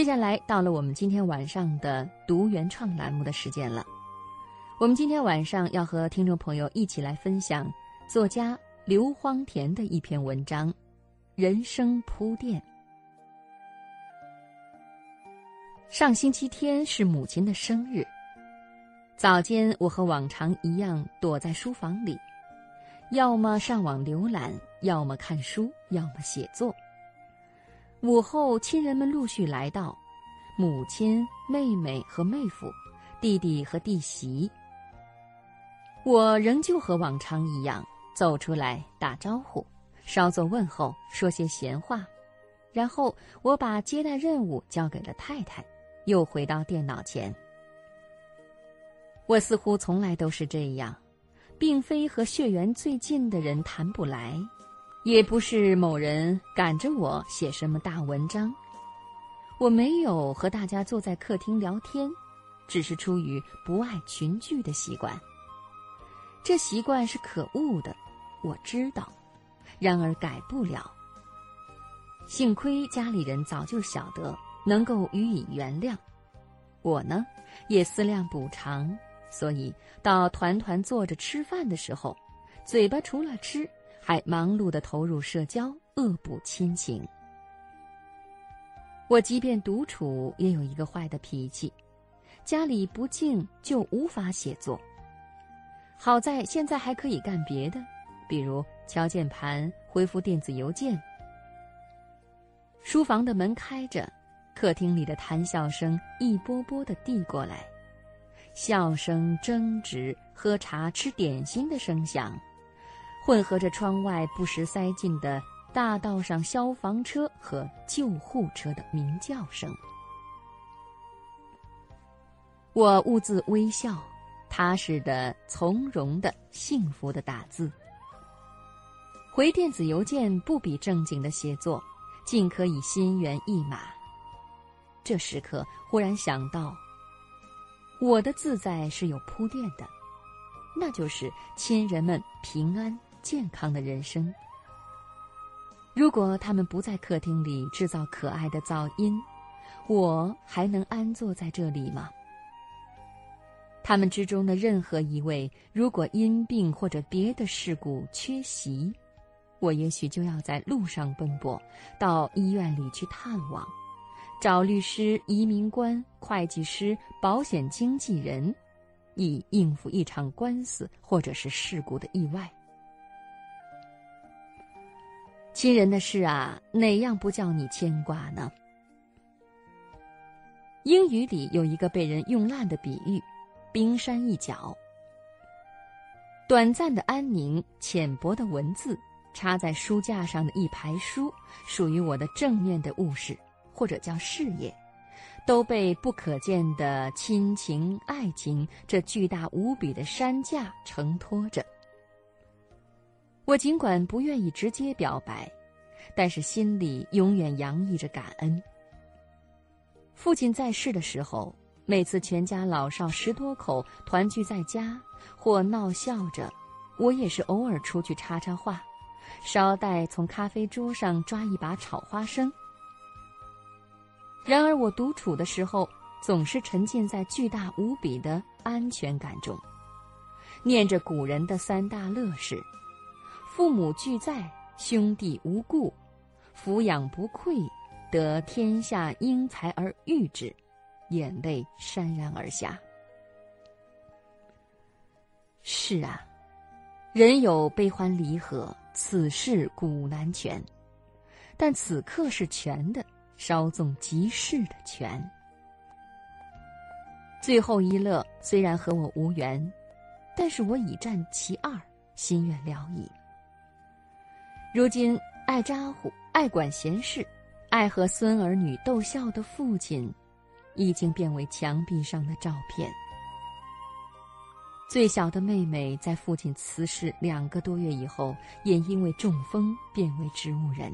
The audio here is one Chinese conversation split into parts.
接下来到了我们今天晚上的读原创栏目的时间了。我们今天晚上要和听众朋友一起来分享作家刘荒田的一篇文章《人生铺垫》。上星期天是母亲的生日，早间我和往常一样躲在书房里，要么上网浏览，要么看书，要么写作。午后，亲人们陆续来到，母亲、妹妹和妹夫，弟弟和弟媳。我仍旧和往常一样走出来打招呼，稍作问候，说些闲话，然后我把接待任务交给了太太，又回到电脑前。我似乎从来都是这样，并非和血缘最近的人谈不来。也不是某人赶着我写什么大文章，我没有和大家坐在客厅聊天，只是出于不爱群聚的习惯。这习惯是可恶的，我知道，然而改不了。幸亏家里人早就晓得，能够予以原谅。我呢，也思量补偿，所以到团团坐着吃饭的时候，嘴巴除了吃。还忙碌的投入社交，恶补亲情。我即便独处，也有一个坏的脾气，家里不静就无法写作。好在现在还可以干别的，比如敲键盘、回复电子邮件。书房的门开着，客厅里的谈笑声一波波的递过来，笑声、争执、喝茶、吃点心的声响。混合着窗外不时塞进的大道上消防车和救护车的鸣叫声，我兀自微笑，踏实的、从容的、幸福的打字。回电子邮件不比正经的写作，尽可以心猿意马。这时刻忽然想到，我的自在是有铺垫的，那就是亲人们平安。健康的人生。如果他们不在客厅里制造可爱的噪音，我还能安坐在这里吗？他们之中的任何一位，如果因病或者别的事故缺席，我也许就要在路上奔波，到医院里去探望，找律师、移民官、会计师、保险经纪人，以应付一场官司或者是事故的意外。亲人的事啊，哪样不叫你牵挂呢？英语里有一个被人用烂的比喻：冰山一角。短暂的安宁，浅薄的文字，插在书架上的一排书，属于我的正面的物事，或者叫事业，都被不可见的亲情、爱情这巨大无比的山架承托着。我尽管不愿意直接表白，但是心里永远洋溢着感恩。父亲在世的时候，每次全家老少十多口团聚在家，或闹笑着，我也是偶尔出去插插话，捎带从咖啡桌上抓一把炒花生。然而我独处的时候，总是沉浸在巨大无比的安全感中，念着古人的三大乐事。父母俱在，兄弟无故，抚养不愧，得天下英才而育之，眼泪潸然而下。是啊，人有悲欢离合，此事古难全，但此刻是全的，稍纵即逝的全。最后一乐虽然和我无缘，但是我已占其二，心愿了矣。如今爱咋呼、爱管闲事、爱和孙儿女逗笑的父亲，已经变为墙壁上的照片。最小的妹妹在父亲辞世两个多月以后，也因为中风变为植物人。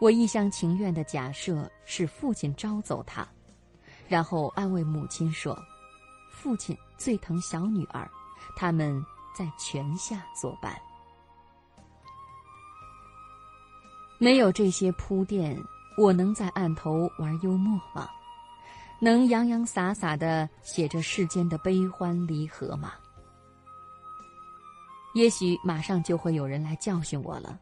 我一厢情愿的假设是父亲招走她，然后安慰母亲说：“父亲最疼小女儿，他们在泉下作伴。”没有这些铺垫，我能在案头玩幽默吗？能洋洋洒洒的写着世间的悲欢离合吗？也许马上就会有人来教训我了。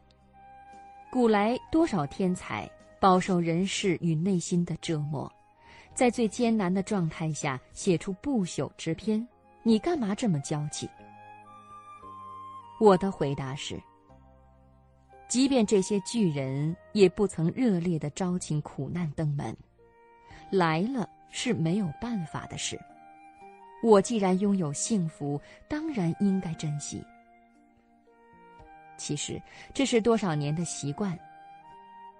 古来多少天才饱受人世与内心的折磨，在最艰难的状态下写出不朽之篇，你干嘛这么娇气？我的回答是：即便这些巨人也不曾热烈的招请苦难登门，来了是没有办法的事。我既然拥有幸福，当然应该珍惜。其实这是多少年的习惯。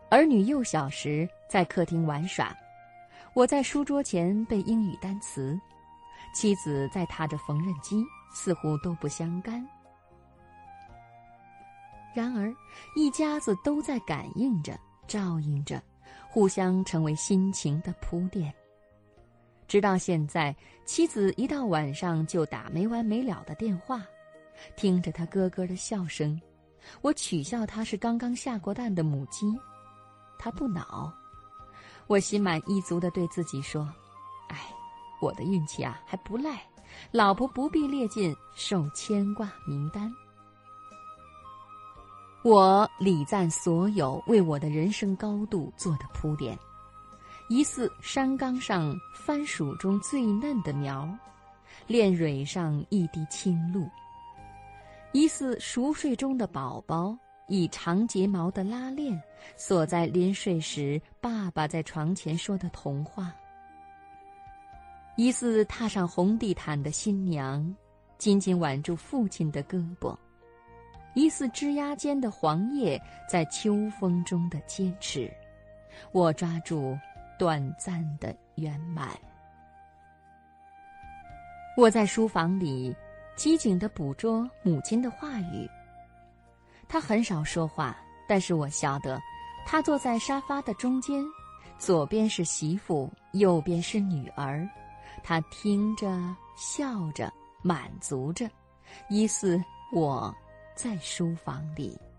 儿女幼小时在客厅玩耍，我在书桌前背英语单词，妻子在踏着缝纫机，似乎都不相干。然而，一家子都在感应着、照应着，互相成为心情的铺垫。直到现在，妻子一到晚上就打没完没了的电话，听着他咯咯的笑声。我取笑他是刚刚下过蛋的母鸡，他不恼。我心满意足的对自己说：“哎，我的运气啊还不赖，老婆不必列进受牵挂名单。”我礼赞所有为我的人生高度做的铺垫，疑似山岗上番薯中最嫩的苗，恋蕊上一滴清露。疑似熟睡中的宝宝，以长睫毛的拉链锁在临睡时爸爸在床前说的童话；疑似踏上红地毯的新娘，紧紧挽住父亲的胳膊；疑似枝桠间的黄叶在秋风中的坚持。我抓住短暂的圆满。我在书房里。机警地捕捉母亲的话语。他很少说话，但是我晓得，他坐在沙发的中间，左边是媳妇，右边是女儿。他听着，笑着，满足着，疑似我在书房里。